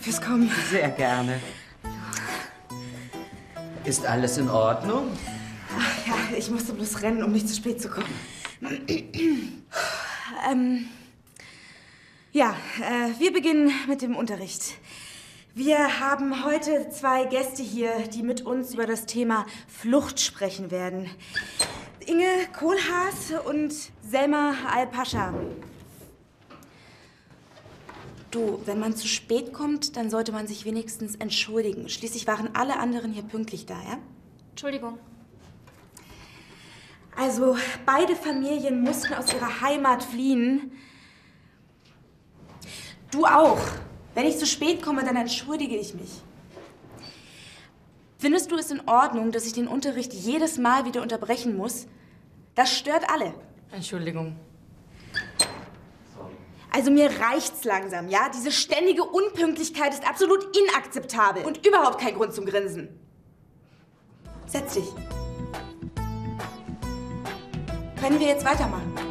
fürs Kommen. Sehr gerne. Ist alles in Ordnung? Ach ja, ich musste bloß rennen, um nicht zu spät zu kommen. ähm, ja, äh, wir beginnen mit dem Unterricht. Wir haben heute zwei Gäste hier, die mit uns über das Thema Flucht sprechen werden. Inge Kohlhaas und Selma Al-Pascha. Du, wenn man zu spät kommt, dann sollte man sich wenigstens entschuldigen. Schließlich waren alle anderen hier pünktlich da, ja? Entschuldigung. Also, beide Familien mussten aus ihrer Heimat fliehen. Du auch. Wenn ich zu spät komme, dann entschuldige ich mich. Findest du es in Ordnung, dass ich den Unterricht jedes Mal wieder unterbrechen muss? Das stört alle. Entschuldigung. Also mir reicht's langsam, ja? Diese ständige Unpünktlichkeit ist absolut inakzeptabel und überhaupt kein Grund zum Grinsen. Setz dich. Können wir jetzt weitermachen?